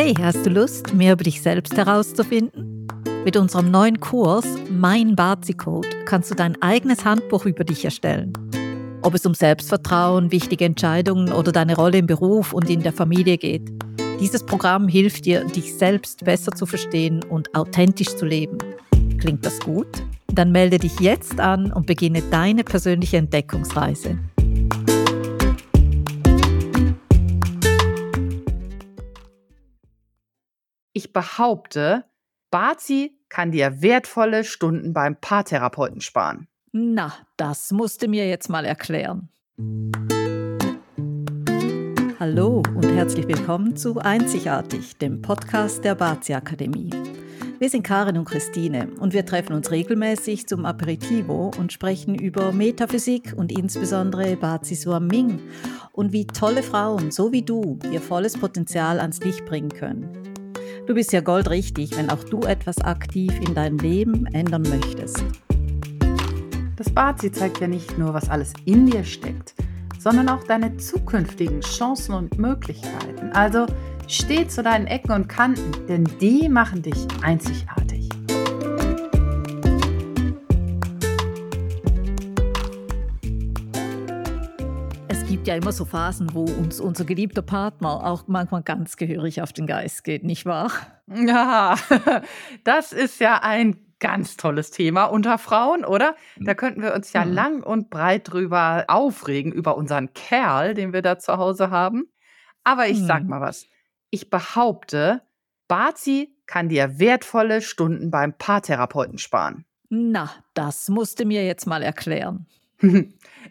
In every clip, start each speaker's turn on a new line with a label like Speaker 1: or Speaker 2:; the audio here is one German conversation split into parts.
Speaker 1: Hey, hast du Lust, mehr über dich selbst herauszufinden? Mit unserem neuen Kurs Mein Bazi-Code kannst du dein eigenes Handbuch über dich erstellen. Ob es um Selbstvertrauen, wichtige Entscheidungen oder deine Rolle im Beruf und in der Familie geht. Dieses Programm hilft dir, dich selbst besser zu verstehen und authentisch zu leben. Klingt das gut? Dann melde dich jetzt an und beginne deine persönliche Entdeckungsreise.
Speaker 2: Ich behaupte, Bazi kann dir wertvolle Stunden beim Paartherapeuten sparen.
Speaker 1: Na, das musst du mir jetzt mal erklären. Hallo und herzlich willkommen zu Einzigartig, dem Podcast der Bazi Akademie. Wir sind Karin und Christine und wir treffen uns regelmäßig zum Aperitivo und sprechen über Metaphysik und insbesondere Bazi Suaming und wie tolle Frauen, so wie du, ihr volles Potenzial ans Licht bringen können. Du bist ja goldrichtig, wenn auch du etwas aktiv in deinem Leben ändern möchtest.
Speaker 2: Das Bazi zeigt ja nicht nur, was alles in dir steckt, sondern auch deine zukünftigen Chancen und Möglichkeiten. Also steh zu deinen Ecken und Kanten, denn die machen dich einzigartig.
Speaker 1: Gibt ja immer so Phasen, wo uns unser geliebter Partner auch manchmal ganz gehörig auf den Geist geht, nicht wahr?
Speaker 2: Ja, das ist ja ein ganz tolles Thema unter Frauen, oder? Da könnten wir uns ja mhm. lang und breit drüber aufregen, über unseren Kerl, den wir da zu Hause haben. Aber ich sag mhm. mal was. Ich behaupte, Bazi kann dir wertvolle Stunden beim Paartherapeuten sparen.
Speaker 1: Na, das musst du mir jetzt mal erklären.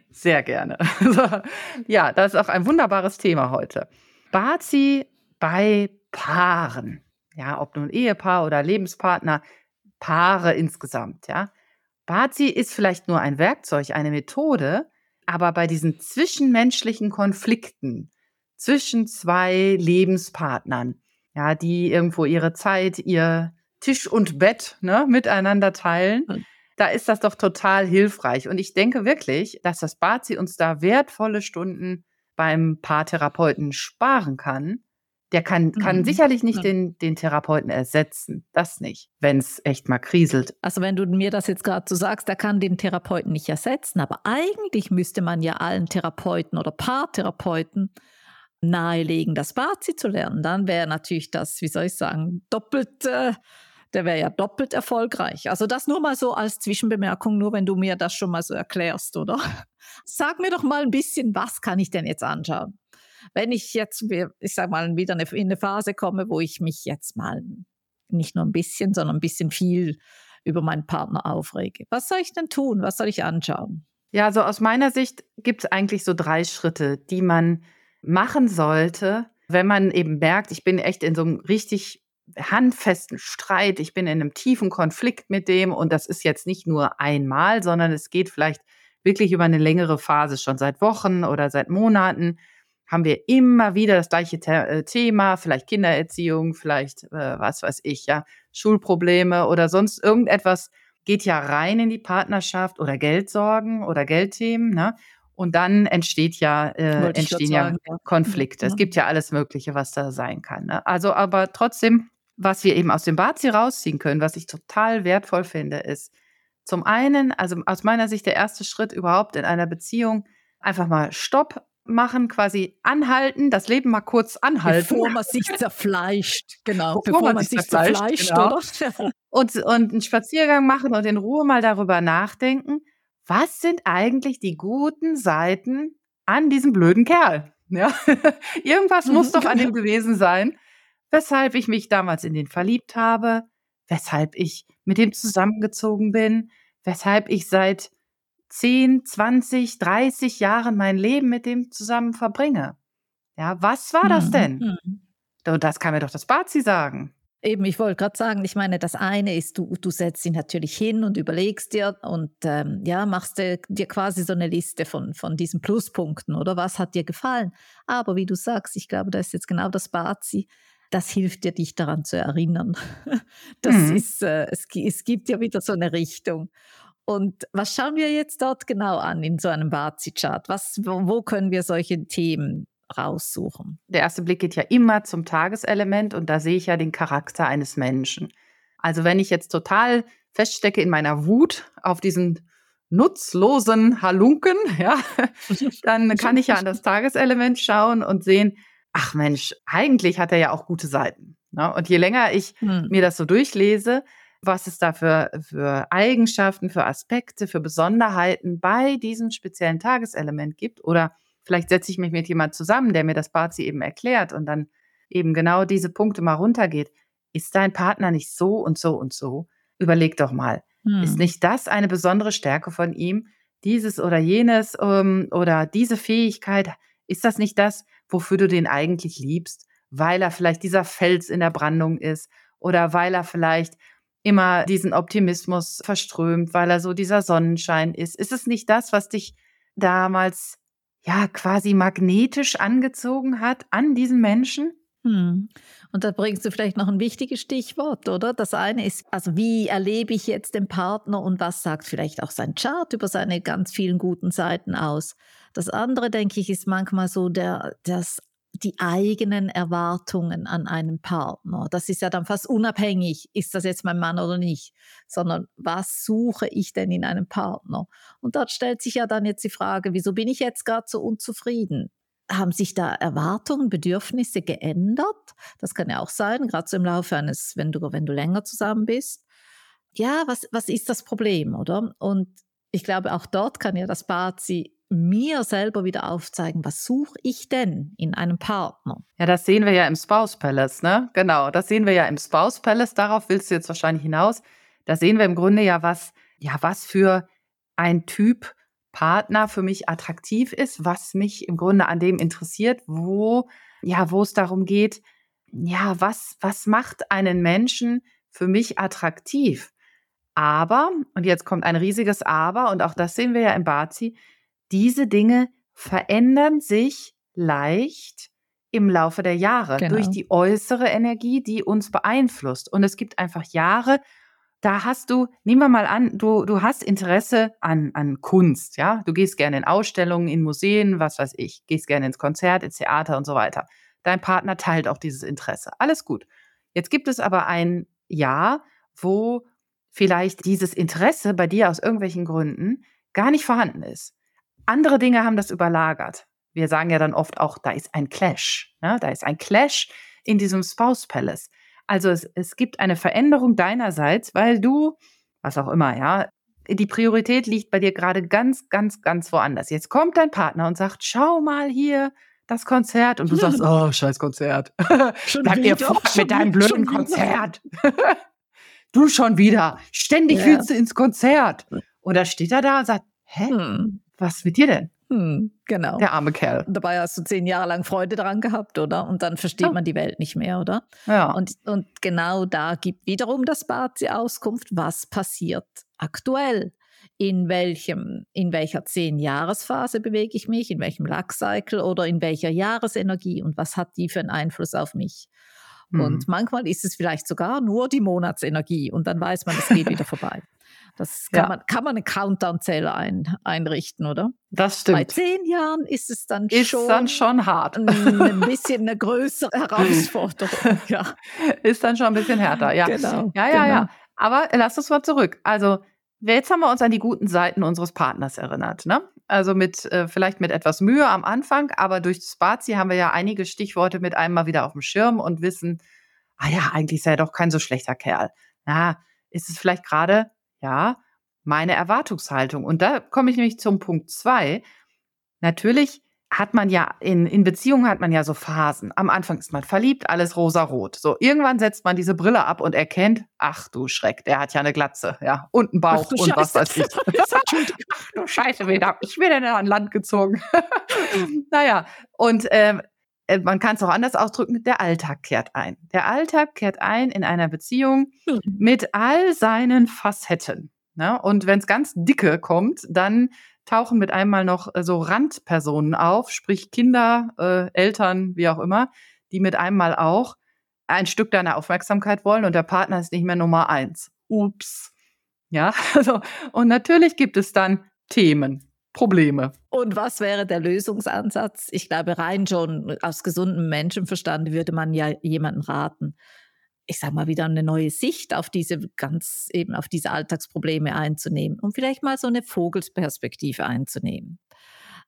Speaker 2: Sehr gerne. ja, das ist auch ein wunderbares Thema heute. Bazi bei Paaren. Ja, ob nun Ehepaar oder Lebenspartner, Paare insgesamt, ja. Bazi ist vielleicht nur ein Werkzeug, eine Methode, aber bei diesen zwischenmenschlichen Konflikten zwischen zwei Lebenspartnern, ja, die irgendwo ihre Zeit, ihr Tisch und Bett ne, miteinander teilen, da ist das doch total hilfreich. Und ich denke wirklich, dass das Bazi uns da wertvolle Stunden beim Paartherapeuten sparen kann. Der kann, kann mhm. sicherlich nicht den, den Therapeuten ersetzen. Das nicht, wenn es echt mal kriselt.
Speaker 1: Also wenn du mir das jetzt gerade so sagst, der kann den Therapeuten nicht ersetzen. Aber eigentlich müsste man ja allen Therapeuten oder Paartherapeuten nahelegen, das Bazi zu lernen. Dann wäre natürlich das, wie soll ich sagen, doppelt äh, der wäre ja doppelt erfolgreich. Also das nur mal so als Zwischenbemerkung, nur wenn du mir das schon mal so erklärst, oder? Sag mir doch mal ein bisschen, was kann ich denn jetzt anschauen? Wenn ich jetzt, ich sag mal, wieder in eine Phase komme, wo ich mich jetzt mal nicht nur ein bisschen, sondern ein bisschen viel über meinen Partner aufrege. Was soll ich denn tun? Was soll ich anschauen?
Speaker 2: Ja, also aus meiner Sicht gibt es eigentlich so drei Schritte, die man machen sollte, wenn man eben merkt, ich bin echt in so einem richtig handfesten Streit, ich bin in einem tiefen Konflikt mit dem und das ist jetzt nicht nur einmal, sondern es geht vielleicht wirklich über eine längere Phase, schon seit Wochen oder seit Monaten haben wir immer wieder das gleiche The äh, Thema, vielleicht Kindererziehung, vielleicht äh, was weiß ich, ja, Schulprobleme oder sonst irgendetwas geht ja rein in die Partnerschaft oder Geldsorgen oder Geldthemen, ne? Und dann entsteht ja, äh, entstehen ja Konflikte. Ja. Es gibt ja alles Mögliche, was da sein kann. Ne? Also, aber trotzdem was wir eben aus dem Bazi rausziehen können, was ich total wertvoll finde, ist zum einen, also aus meiner Sicht der erste Schritt überhaupt in einer Beziehung, einfach mal Stopp machen, quasi anhalten, das Leben mal kurz anhalten.
Speaker 1: Bevor man sich zerfleischt, genau. Bevor, bevor man, man, sich zerfleischt,
Speaker 2: genau. oder? Und, und einen Spaziergang machen und in Ruhe mal darüber nachdenken, was sind eigentlich die guten Seiten an diesem blöden Kerl? Ja, irgendwas muss doch an dem gewesen sein, weshalb ich mich damals in den verliebt habe, weshalb ich mit dem zusammengezogen bin, weshalb ich seit 10, 20, 30 Jahren mein Leben mit dem zusammen verbringe. Ja, was war das mhm, denn? Mhm. Und das kann mir doch das Bazi sagen.
Speaker 1: Eben, ich wollte gerade sagen, ich meine, das eine ist, du, du setzt ihn natürlich hin und überlegst dir und ähm, ja, machst dir, dir quasi so eine Liste von, von diesen Pluspunkten oder was hat dir gefallen. Aber wie du sagst, ich glaube, da ist jetzt genau das Bazi das hilft dir, dich daran zu erinnern. Das mhm. ist, äh, es, es gibt ja wieder so eine Richtung. Und was schauen wir jetzt dort genau an in so einem Bazi-Chart? wo, wo können wir solche Themen raussuchen.
Speaker 2: Der erste Blick geht ja immer zum Tageselement und da sehe ich ja den Charakter eines Menschen. Also wenn ich jetzt total feststecke in meiner Wut auf diesen nutzlosen Halunken, ja, dann kann ich ja an das Tageselement schauen und sehen, ach Mensch, eigentlich hat er ja auch gute Seiten. Ne? Und je länger ich hm. mir das so durchlese, was es da für, für Eigenschaften, für Aspekte, für Besonderheiten bei diesem speziellen Tageselement gibt, oder vielleicht setze ich mich mit jemand zusammen, der mir das Bazi eben erklärt und dann eben genau diese Punkte mal runtergeht. Ist dein Partner nicht so und so und so? Überleg doch mal, hm. Ist nicht das eine besondere Stärke von ihm? Dieses oder jenes ähm, oder diese Fähigkeit, ist das nicht das, wofür du den eigentlich liebst? Weil er vielleicht dieser Fels in der Brandung ist oder weil er vielleicht immer diesen Optimismus verströmt, weil er so dieser Sonnenschein ist. Ist es nicht das, was dich damals ja quasi magnetisch angezogen hat an diesen Menschen?
Speaker 1: Hm. Und da bringst du vielleicht noch ein wichtiges Stichwort, oder? Das eine ist, also wie erlebe ich jetzt den Partner und was sagt vielleicht auch sein Chart über seine ganz vielen guten Seiten aus? Das andere, denke ich, ist manchmal so der, das die eigenen Erwartungen an einen Partner. Das ist ja dann fast unabhängig, ist das jetzt mein Mann oder nicht, sondern was suche ich denn in einem Partner? Und dort stellt sich ja dann jetzt die Frage, wieso bin ich jetzt gerade so unzufrieden? haben sich da Erwartungen, Bedürfnisse geändert? Das kann ja auch sein, gerade so im Laufe eines, wenn du, wenn du länger zusammen bist. Ja, was, was ist das Problem, oder? Und ich glaube, auch dort kann ja das Bazi mir selber wieder aufzeigen, was suche ich denn in einem Partner?
Speaker 2: Ja, das sehen wir ja im Spouse Palace, ne? Genau, das sehen wir ja im Spouse Palace. Darauf willst du jetzt wahrscheinlich hinaus. Da sehen wir im Grunde ja, was, ja, was für ein Typ Partner für mich attraktiv ist, was mich im Grunde an dem interessiert, wo, ja, wo es darum geht, ja, was, was macht einen Menschen für mich attraktiv? Aber, und jetzt kommt ein riesiges Aber, und auch das sehen wir ja im Bazi, diese Dinge verändern sich leicht im Laufe der Jahre genau. durch die äußere Energie, die uns beeinflusst. Und es gibt einfach Jahre, da hast du, nehmen wir mal an, du, du hast Interesse an, an Kunst, ja. Du gehst gerne in Ausstellungen, in Museen, was weiß ich, gehst gerne ins Konzert, ins Theater und so weiter. Dein Partner teilt auch dieses Interesse. Alles gut. Jetzt gibt es aber ein Jahr, wo vielleicht dieses Interesse bei dir aus irgendwelchen Gründen gar nicht vorhanden ist. Andere Dinge haben das überlagert. Wir sagen ja dann oft auch, da ist ein Clash. Ne? Da ist ein Clash in diesem Spouse Palace. Also es, es gibt eine Veränderung deinerseits, weil du, was auch immer, ja, die Priorität liegt bei dir gerade ganz, ganz, ganz woanders. Jetzt kommt dein Partner und sagt, schau mal hier, das Konzert. Und du sagst, oh, scheiß Konzert. Bleib dir fort mit deinem blöden Konzert. du schon wieder. Ständig ja. willst du ins Konzert. Und da steht er da und sagt, hä, hm. Was mit dir denn?
Speaker 1: Hm, genau.
Speaker 2: Der arme Kerl.
Speaker 1: Dabei hast du zehn Jahre lang Freude daran gehabt, oder? Und dann versteht ja. man die Welt nicht mehr, oder?
Speaker 2: Ja.
Speaker 1: Und, und genau da gibt wiederum das Bad die Auskunft, was passiert aktuell. In, welchem, in welcher zehn-Jahresphase bewege ich mich, in welchem Luck-Cycle oder in welcher Jahresenergie und was hat die für einen Einfluss auf mich? Mhm. Und manchmal ist es vielleicht sogar nur die Monatsenergie und dann weiß man, es geht wieder vorbei. Das kann, ja. man, kann man eine Countdown-Zähler ein, einrichten, oder?
Speaker 2: Das stimmt.
Speaker 1: Bei zehn Jahren ist es dann
Speaker 2: ist
Speaker 1: schon,
Speaker 2: dann schon hart.
Speaker 1: Ein, ein bisschen eine größere Herausforderung. ja.
Speaker 2: Ist dann schon ein bisschen härter, ja.
Speaker 1: Genau.
Speaker 2: Ja, ja,
Speaker 1: genau.
Speaker 2: ja. Aber lass uns mal zurück. Also, jetzt haben wir uns an die guten Seiten unseres Partners erinnert. Ne? Also mit äh, vielleicht mit etwas Mühe am Anfang, aber durch Spazi haben wir ja einige Stichworte mit einem mal wieder auf dem Schirm und wissen, ah ja, eigentlich ist er doch kein so schlechter Kerl. Na, ist es vielleicht gerade ja, meine Erwartungshaltung. Und da komme ich nämlich zum Punkt zwei. Natürlich hat man ja in, in Beziehungen hat man ja so Phasen. Am Anfang ist man verliebt, alles rosa-rot. So, irgendwann setzt man diese Brille ab und erkennt, ach du Schreck, der hat ja eine Glatze, ja, und einen Bauch und Scheiße. was weiß ich. ach du Scheiße, wieder, ich bin ja an Land gezogen. naja, und ähm, äh, man kann es auch anders ausdrücken, der Alltag kehrt ein. Der Alltag kehrt ein in einer Beziehung mhm. mit all seinen Facetten. Ne? Und wenn es ganz dicke kommt, dann tauchen mit einmal noch äh, so Randpersonen auf, sprich Kinder, äh, Eltern, wie auch immer, die mit einmal auch ein Stück deiner Aufmerksamkeit wollen und der Partner ist nicht mehr Nummer eins. Ups. Ja, also, und natürlich gibt es dann Themen. Probleme.
Speaker 1: Und was wäre der Lösungsansatz? Ich glaube, rein schon aus gesundem Menschenverstand würde man ja jemanden raten, ich sage mal, wieder eine neue Sicht auf diese ganz eben auf diese Alltagsprobleme einzunehmen und vielleicht mal so eine Vogelsperspektive einzunehmen.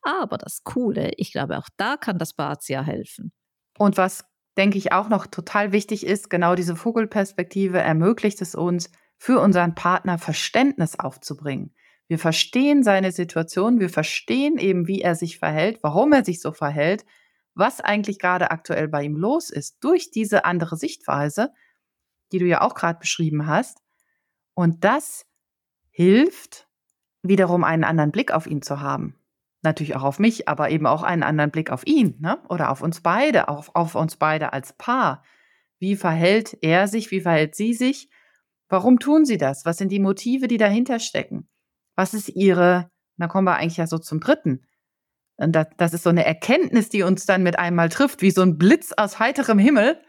Speaker 1: Aber das Coole, ich glaube, auch da kann das Bazia helfen.
Speaker 2: Und was denke ich auch noch total wichtig ist, genau diese Vogelperspektive ermöglicht es uns, für unseren Partner Verständnis aufzubringen. Wir verstehen seine Situation, wir verstehen eben, wie er sich verhält, warum er sich so verhält, was eigentlich gerade aktuell bei ihm los ist, durch diese andere Sichtweise, die du ja auch gerade beschrieben hast. Und das hilft, wiederum einen anderen Blick auf ihn zu haben. Natürlich auch auf mich, aber eben auch einen anderen Blick auf ihn ne? oder auf uns beide, auf, auf uns beide als Paar. Wie verhält er sich, wie verhält sie sich? Warum tun sie das? Was sind die Motive, die dahinter stecken? Was ist ihre, da kommen wir eigentlich ja so zum dritten. Und das, das ist so eine Erkenntnis, die uns dann mit einmal trifft, wie so ein Blitz aus heiterem Himmel.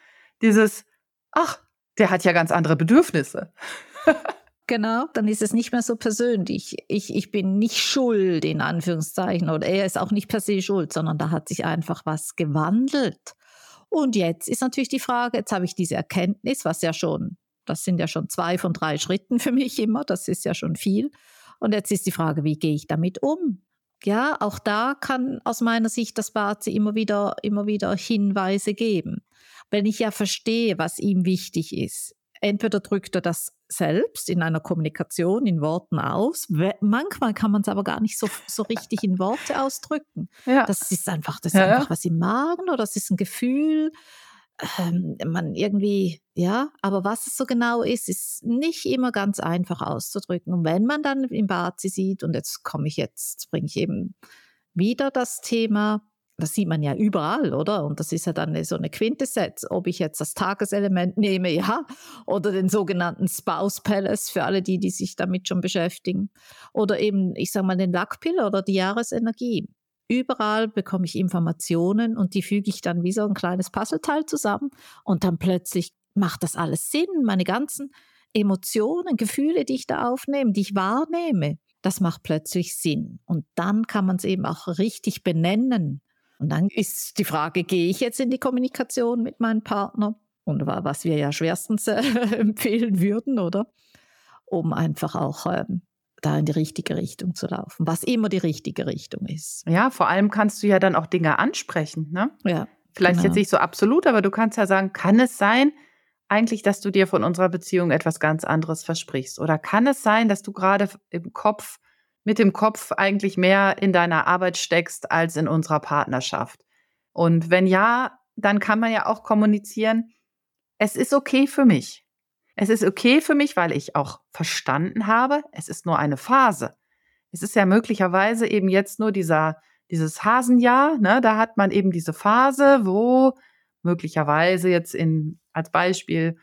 Speaker 2: Dieses, ach, der hat ja ganz andere Bedürfnisse.
Speaker 1: Genau, dann ist es nicht mehr so persönlich. Ich, ich bin nicht schuld, in Anführungszeichen, oder er ist auch nicht per se schuld, sondern da hat sich einfach was gewandelt. Und jetzt ist natürlich die Frage, jetzt habe ich diese Erkenntnis, was ja schon, das sind ja schon zwei von drei Schritten für mich immer, das ist ja schon viel. Und jetzt ist die Frage, wie gehe ich damit um? Ja, auch da kann aus meiner Sicht das Bazi immer wieder, immer wieder Hinweise geben. Wenn ich ja verstehe, was ihm wichtig ist, entweder drückt er das selbst in einer Kommunikation in Worten aus. Manchmal kann man es aber gar nicht so, so richtig in Worte ausdrücken. Ja. Das ist einfach, das ist ja, einfach was im Magen oder das ist ein Gefühl. Ähm, man irgendwie, ja, aber was es so genau ist, ist nicht immer ganz einfach auszudrücken. Und wenn man dann im Bazi sieht, und jetzt komme ich jetzt, bringe ich eben wieder das Thema das sieht man ja überall, oder? Und das ist ja dann so eine Quintessenz, ob ich jetzt das Tageselement nehme, ja, oder den sogenannten Spouse Palace für alle die, die sich damit schon beschäftigen, oder eben, ich sage mal, den Lackpiller oder die Jahresenergie. Überall bekomme ich Informationen und die füge ich dann wie so ein kleines Puzzleteil zusammen und dann plötzlich macht das alles Sinn. Meine ganzen Emotionen, Gefühle, die ich da aufnehme, die ich wahrnehme, das macht plötzlich Sinn. Und dann kann man es eben auch richtig benennen. Und dann ist die Frage, gehe ich jetzt in die Kommunikation mit meinem Partner? Und was wir ja schwerstens äh, empfehlen würden, oder? Um einfach auch ähm, da in die richtige Richtung zu laufen, was immer die richtige Richtung ist.
Speaker 2: Ja, vor allem kannst du ja dann auch Dinge ansprechen, ne?
Speaker 1: Ja.
Speaker 2: Vielleicht genau. jetzt nicht so absolut, aber du kannst ja sagen, kann es sein, eigentlich, dass du dir von unserer Beziehung etwas ganz anderes versprichst? Oder kann es sein, dass du gerade im Kopf mit dem Kopf eigentlich mehr in deiner Arbeit steckst als in unserer Partnerschaft. Und wenn ja, dann kann man ja auch kommunizieren, es ist okay für mich. Es ist okay für mich, weil ich auch verstanden habe, es ist nur eine Phase. Es ist ja möglicherweise eben jetzt nur dieser, dieses Hasenjahr, ne? da hat man eben diese Phase, wo möglicherweise jetzt in, als Beispiel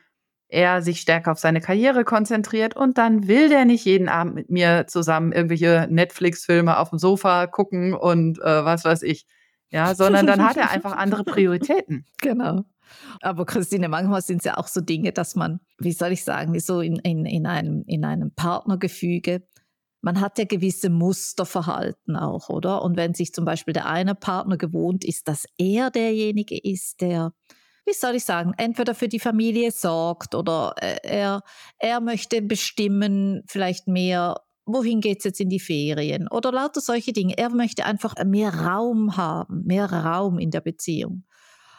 Speaker 2: er sich stärker auf seine Karriere konzentriert und dann will der nicht jeden Abend mit mir zusammen irgendwelche Netflix-Filme auf dem Sofa gucken und äh, was weiß ich. Ja, sondern dann hat er einfach andere Prioritäten.
Speaker 1: Genau. Aber Christine, manchmal sind es ja auch so Dinge, dass man, wie soll ich sagen, so in, in, in, einem, in einem Partnergefüge, man hat ja gewisse Musterverhalten auch, oder? Und wenn sich zum Beispiel der eine Partner gewohnt ist, dass er derjenige ist, der wie soll ich sagen, entweder für die Familie sorgt oder äh, er, er möchte bestimmen, vielleicht mehr, wohin geht es jetzt in die Ferien oder lauter solche Dinge. Er möchte einfach mehr Raum haben, mehr Raum in der Beziehung.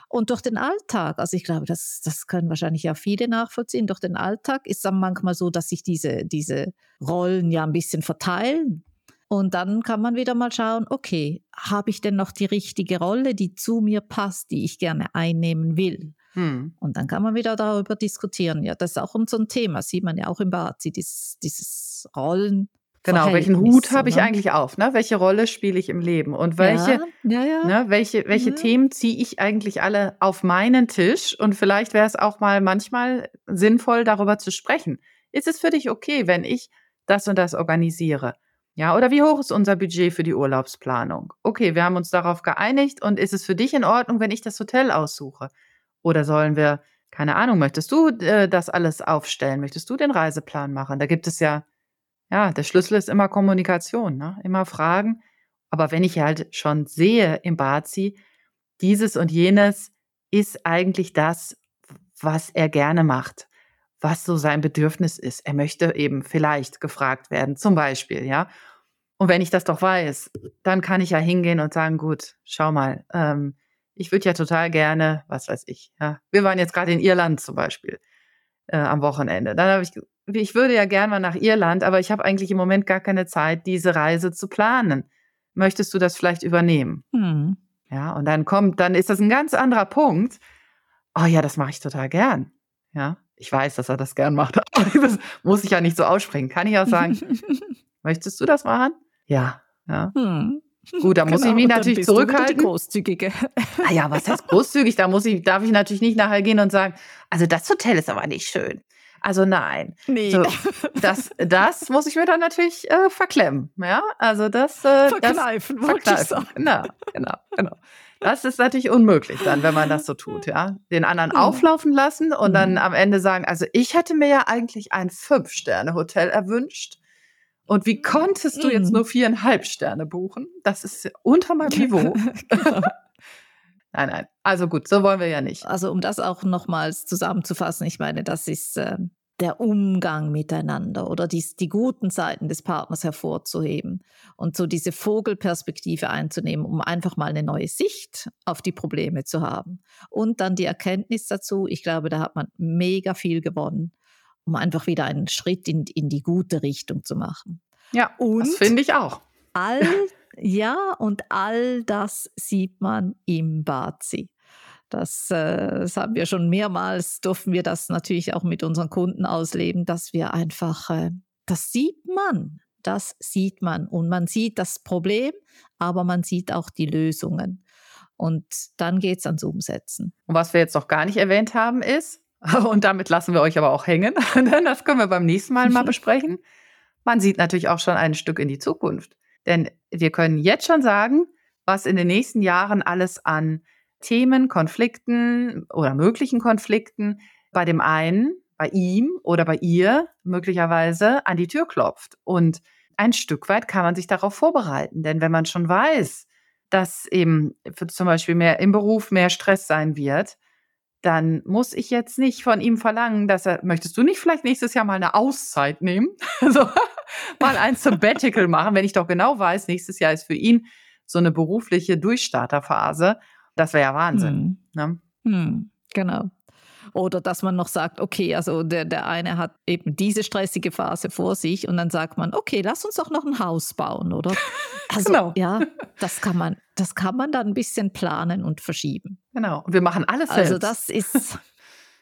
Speaker 1: Und durch den Alltag, also ich glaube, das, das können wahrscheinlich auch viele nachvollziehen, durch den Alltag ist es dann manchmal so, dass sich diese, diese Rollen ja ein bisschen verteilen. Und dann kann man wieder mal schauen, okay, habe ich denn noch die richtige Rolle, die zu mir passt, die ich gerne einnehmen will? Hm. Und dann kann man wieder darüber diskutieren. Ja, das ist auch so ein Thema, sieht man ja auch im Bazi, dieses, dieses Rollen.
Speaker 2: Genau, welchen Hut habe ich ne? eigentlich auf? Ne? Welche Rolle spiele ich im Leben? Und welche, ja, ja, ja. Ne, welche, welche Themen ziehe ich eigentlich alle auf meinen Tisch? Und vielleicht wäre es auch mal manchmal sinnvoll, darüber zu sprechen. Ist es für dich okay, wenn ich das und das organisiere? Ja, oder wie hoch ist unser Budget für die Urlaubsplanung? Okay, wir haben uns darauf geeinigt und ist es für dich in Ordnung, wenn ich das Hotel aussuche? Oder sollen wir, keine Ahnung, möchtest du äh, das alles aufstellen? Möchtest du den Reiseplan machen? Da gibt es ja, ja, der Schlüssel ist immer Kommunikation, ne? immer fragen Aber wenn ich halt schon sehe im Bazi, dieses und jenes ist eigentlich das, was er gerne macht, was so sein Bedürfnis ist. Er möchte eben vielleicht gefragt werden, zum Beispiel, ja. Und wenn ich das doch weiß, dann kann ich ja hingehen und sagen, gut, schau mal, ähm, ich würde ja total gerne, was weiß ich, ja. Wir waren jetzt gerade in Irland zum Beispiel äh, am Wochenende. Dann habe ich, ich würde ja gerne mal nach Irland, aber ich habe eigentlich im Moment gar keine Zeit, diese Reise zu planen. Möchtest du das vielleicht übernehmen? Hm. Ja, und dann kommt, dann ist das ein ganz anderer Punkt. Oh ja, das mache ich total gern. Ja, ich weiß, dass er das gern macht, aber das muss ich ja nicht so aussprechen. Kann ich auch sagen, möchtest du das machen? Ja, ja. Hm. Gut, da muss genau, ich mich natürlich zurückhalten.
Speaker 1: Die großzügige.
Speaker 2: Ah ja, was heißt großzügig? Da muss ich, darf ich natürlich nicht nachher gehen und sagen, also das Hotel ist aber nicht schön. Also nein.
Speaker 1: Nee.
Speaker 2: So, das, das muss ich mir dann natürlich äh, verklemmen. Ja, also das. Äh,
Speaker 1: verkneifen,
Speaker 2: das, verkneifen. Genau, genau, genau. Das ist natürlich unmöglich dann, wenn man das so tut, ja. Den anderen mhm. auflaufen lassen und mhm. dann am Ende sagen, also ich hätte mir ja eigentlich ein Fünf-Sterne-Hotel erwünscht. Und wie konntest du jetzt mhm. nur viereinhalb Sterne buchen? Das ist unter meinem Niveau. genau. Nein, nein. Also gut, so wollen wir ja nicht.
Speaker 1: Also um das auch nochmals zusammenzufassen, ich meine, das ist äh, der Umgang miteinander oder die, die guten Seiten des Partners hervorzuheben und so diese Vogelperspektive einzunehmen, um einfach mal eine neue Sicht auf die Probleme zu haben. Und dann die Erkenntnis dazu, ich glaube, da hat man mega viel gewonnen, um einfach wieder einen Schritt in, in die gute Richtung zu machen.
Speaker 2: Ja, und das finde ich auch.
Speaker 1: All ja, und all das sieht man im Bazi. Das, äh, das haben wir schon mehrmals, durften wir das natürlich auch mit unseren Kunden ausleben, dass wir einfach, äh, das sieht man, das sieht man. Und man sieht das Problem, aber man sieht auch die Lösungen. Und dann geht es ans Umsetzen.
Speaker 2: Und was wir jetzt noch gar nicht erwähnt haben, ist, und damit lassen wir euch aber auch hängen, denn das können wir beim nächsten Mal mal besprechen. Man sieht natürlich auch schon ein Stück in die Zukunft. Denn wir können jetzt schon sagen, was in den nächsten Jahren alles an Themen, Konflikten oder möglichen Konflikten bei dem einen, bei ihm oder bei ihr möglicherweise an die Tür klopft. Und ein Stück weit kann man sich darauf vorbereiten. Denn wenn man schon weiß, dass eben zum Beispiel mehr im Beruf mehr Stress sein wird, dann muss ich jetzt nicht von ihm verlangen, dass er, möchtest du nicht vielleicht nächstes Jahr mal eine Auszeit nehmen? so, mal ein Sabbatical machen, wenn ich doch genau weiß, nächstes Jahr ist für ihn so eine berufliche Durchstarterphase. Das wäre ja Wahnsinn. Hm. Ne?
Speaker 1: Hm, genau. Oder dass man noch sagt, okay, also der, der eine hat eben diese stressige Phase vor sich und dann sagt man, okay, lass uns doch noch ein Haus bauen, oder? Also genau. ja, das kann man, das kann man dann ein bisschen planen und verschieben.
Speaker 2: Genau. Und wir machen alles
Speaker 1: also selbst. Also das ist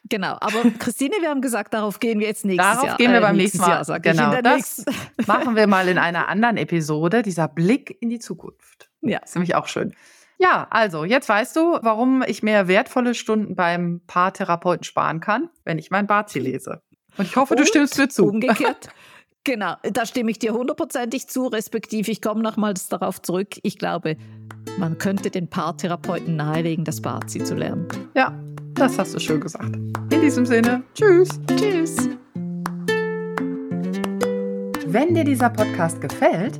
Speaker 1: Genau, aber Christine, wir haben gesagt, darauf gehen wir jetzt nächstes
Speaker 2: darauf
Speaker 1: Jahr.
Speaker 2: Darauf gehen wir äh, beim nächsten Mal. Jahr, genau, das machen wir mal in einer anderen Episode, dieser Blick in die Zukunft. Ja. Das ist nämlich auch schön. Ja, also jetzt weißt du, warum ich mehr wertvolle Stunden beim Paartherapeuten sparen kann, wenn ich mein Bazi lese. Und ich hoffe, Und du stimmst mir zu.
Speaker 1: Umgekehrt. Genau, da stimme ich dir hundertprozentig zu, respektive ich komme nochmals darauf zurück. Ich glaube, man könnte den Paartherapeuten nahelegen, das Bazi zu lernen.
Speaker 2: Ja, das hast du schön gesagt. In diesem Sinne, tschüss.
Speaker 1: Tschüss.
Speaker 2: Wenn dir dieser Podcast gefällt,